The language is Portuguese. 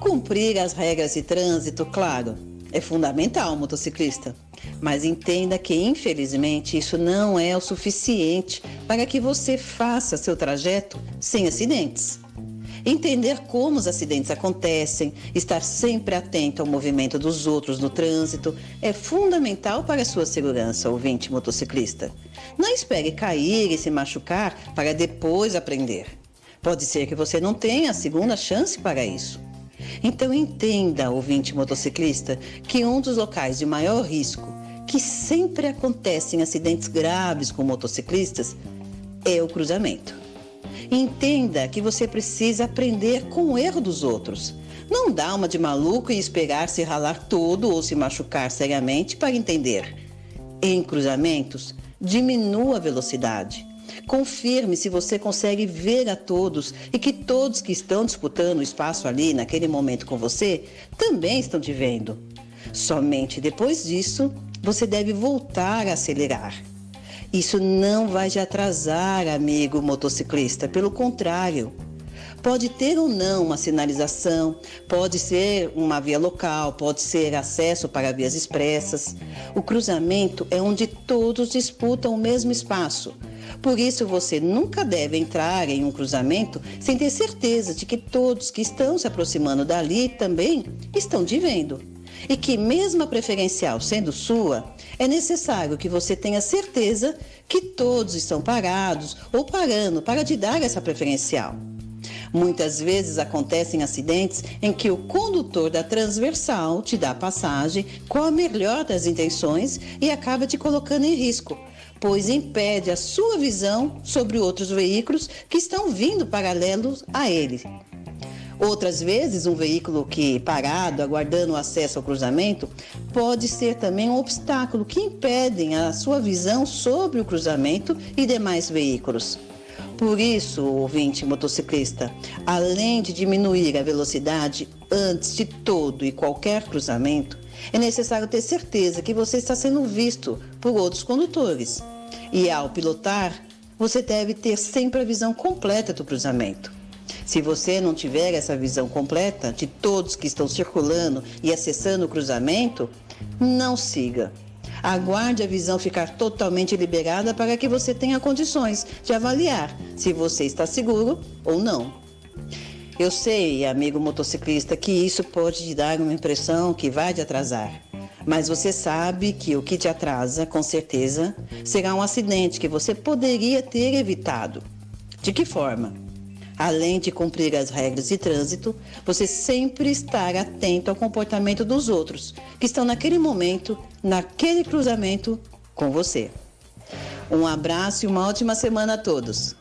Cumprir as regras de trânsito, claro, é fundamental, motociclista. Mas entenda que, infelizmente, isso não é o suficiente para que você faça seu trajeto sem acidentes. Entender como os acidentes acontecem, estar sempre atento ao movimento dos outros no trânsito é fundamental para a sua segurança, ouvinte motociclista. Não espere cair e se machucar para depois aprender. Pode ser que você não tenha a segunda chance para isso. Então entenda, ouvinte motociclista, que um dos locais de maior risco, que sempre acontecem acidentes graves com motociclistas, é o cruzamento. Entenda que você precisa aprender com o erro dos outros. Não dá uma de maluco e esperar se ralar todo ou se machucar seriamente para entender. Em cruzamentos, diminua a velocidade. Confirme se você consegue ver a todos e que todos que estão disputando o espaço ali naquele momento com você também estão te vendo. Somente depois disso, você deve voltar a acelerar. Isso não vai te atrasar, amigo motociclista, pelo contrário. Pode ter ou não uma sinalização, pode ser uma via local, pode ser acesso para vias expressas. O cruzamento é onde todos disputam o mesmo espaço. Por isso, você nunca deve entrar em um cruzamento sem ter certeza de que todos que estão se aproximando dali também estão te vendo. E que, mesmo a preferencial sendo sua, é necessário que você tenha certeza que todos estão parados ou parando para te dar essa preferencial. Muitas vezes acontecem acidentes em que o condutor da transversal te dá passagem com a melhor das intenções e acaba te colocando em risco, pois impede a sua visão sobre outros veículos que estão vindo paralelos a ele. Outras vezes, um veículo que parado, aguardando o acesso ao cruzamento, pode ser também um obstáculo que impedem a sua visão sobre o cruzamento e demais veículos. Por isso, ouvinte motociclista, além de diminuir a velocidade antes de todo e qualquer cruzamento, é necessário ter certeza que você está sendo visto por outros condutores. E ao pilotar, você deve ter sempre a visão completa do cruzamento. Se você não tiver essa visão completa de todos que estão circulando e acessando o cruzamento, não siga. Aguarde a visão ficar totalmente liberada para que você tenha condições de avaliar se você está seguro ou não. Eu sei, amigo motociclista, que isso pode te dar uma impressão que vai te atrasar. Mas você sabe que o que te atrasa, com certeza, será um acidente que você poderia ter evitado. De que forma? Além de cumprir as regras de trânsito, você sempre estar atento ao comportamento dos outros que estão naquele momento, naquele cruzamento com você. Um abraço e uma ótima semana a todos.